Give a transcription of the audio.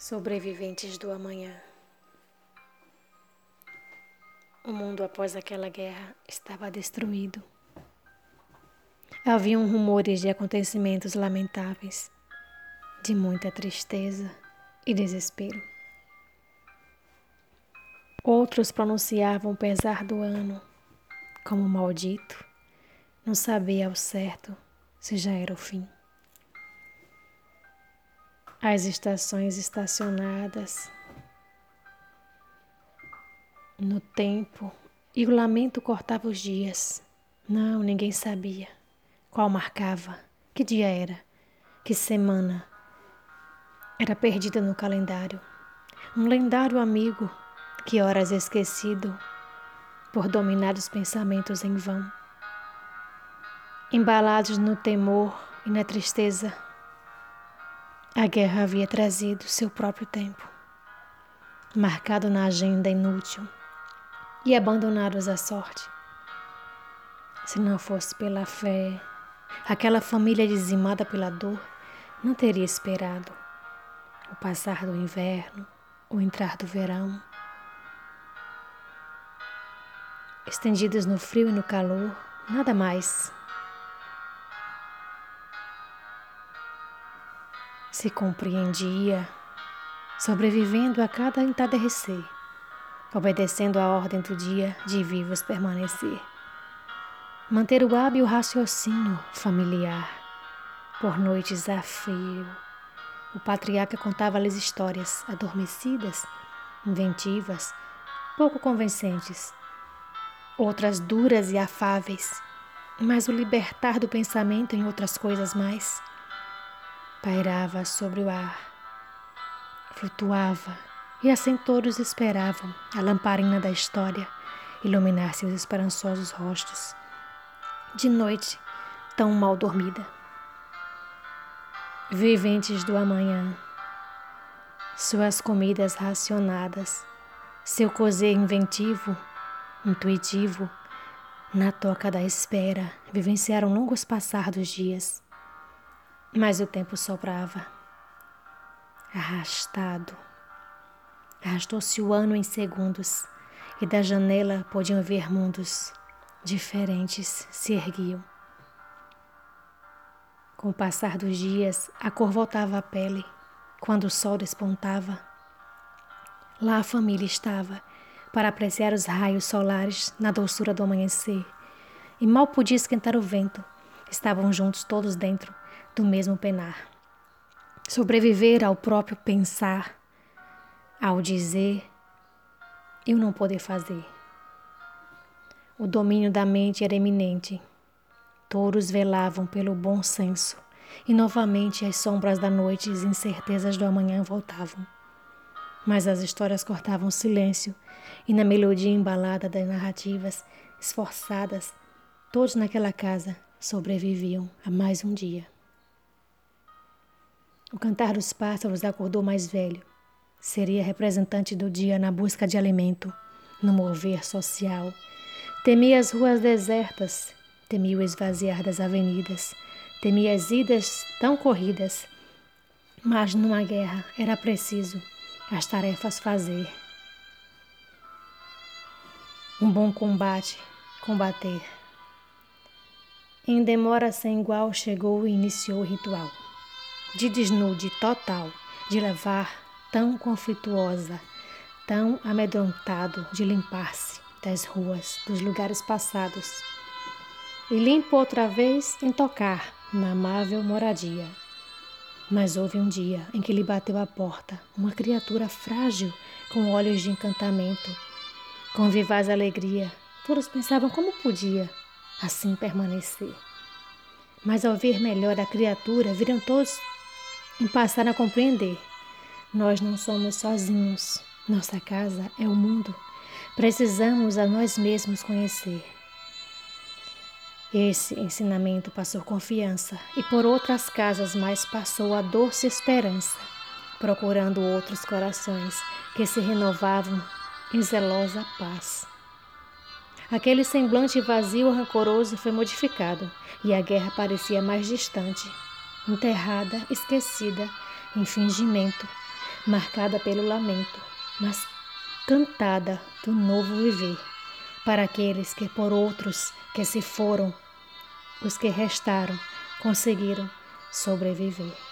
Sobreviventes do amanhã. O mundo após aquela guerra estava destruído. Haviam rumores de acontecimentos lamentáveis, de muita tristeza e desespero. Outros pronunciavam o pesar do ano como maldito, não sabia ao certo se já era o fim as estações estacionadas no tempo e o lamento cortava os dias. Não, ninguém sabia qual marcava, que dia era, que semana. Era perdida no calendário. Um lendário amigo que horas esquecido por dominados pensamentos em vão. Embalados no temor e na tristeza, a guerra havia trazido seu próprio tempo, marcado na agenda inútil e abandonados à sorte. Se não fosse pela fé, aquela família dizimada pela dor não teria esperado o passar do inverno, o entrar do verão. Estendidos no frio e no calor, nada mais se compreendia, sobrevivendo a cada entardecer, obedecendo à ordem do dia de vivos permanecer. Manter o hábil raciocínio familiar, por noites a frio. O patriarca contava-lhes histórias adormecidas, inventivas, pouco convincentes, outras duras e afáveis, mas o libertar do pensamento em outras coisas mais pairava sobre o ar, flutuava, e assim todos esperavam a lamparina da história iluminar seus esperançosos rostos. De noite, tão mal dormida. Viventes do amanhã, suas comidas racionadas, seu cozer inventivo, intuitivo, na toca da espera, vivenciaram longos passar dos dias mas o tempo soprava, arrastado. Arrastou-se o ano em segundos, e da janela podiam ver mundos diferentes se erguiam. Com o passar dos dias, a cor voltava à pele, quando o sol despontava. Lá a família estava, para apreciar os raios solares na doçura do amanhecer, e mal podia esquentar o vento. Estavam juntos todos dentro, do mesmo penar. Sobreviver ao próprio pensar, ao dizer, eu não poder fazer. O domínio da mente era eminente. Todos velavam pelo bom senso, e novamente as sombras da noite e as incertezas do amanhã voltavam. Mas as histórias cortavam silêncio, e na melodia embalada das narrativas esforçadas, todos naquela casa sobreviviam a mais um dia. O cantar dos pássaros acordou mais velho. Seria representante do dia na busca de alimento, no mover social. Temia as ruas desertas, temia o esvaziar das avenidas, temia as idas tão corridas. Mas numa guerra era preciso as tarefas fazer. Um bom combate, combater. Em demora sem igual chegou e iniciou o ritual de desnude total, de levar tão conflituosa, tão amedrontado de limpar-se das ruas, dos lugares passados, e limpo outra vez em tocar na amável moradia. Mas houve um dia em que lhe bateu à porta uma criatura frágil com olhos de encantamento, com vivaz alegria. Todos pensavam como podia assim permanecer. Mas ao ver melhor a criatura, viram todos e passaram a compreender. Nós não somos sozinhos. Nossa casa é o mundo. Precisamos a nós mesmos conhecer. Esse ensinamento passou confiança e por outras casas mais passou a doce esperança, procurando outros corações que se renovavam em zelosa paz. Aquele semblante vazio e rancoroso foi modificado e a guerra parecia mais distante, enterrada, esquecida, em fingimento, marcada pelo lamento, mas cantada do novo viver, para aqueles que por outros que se foram, os que restaram conseguiram sobreviver.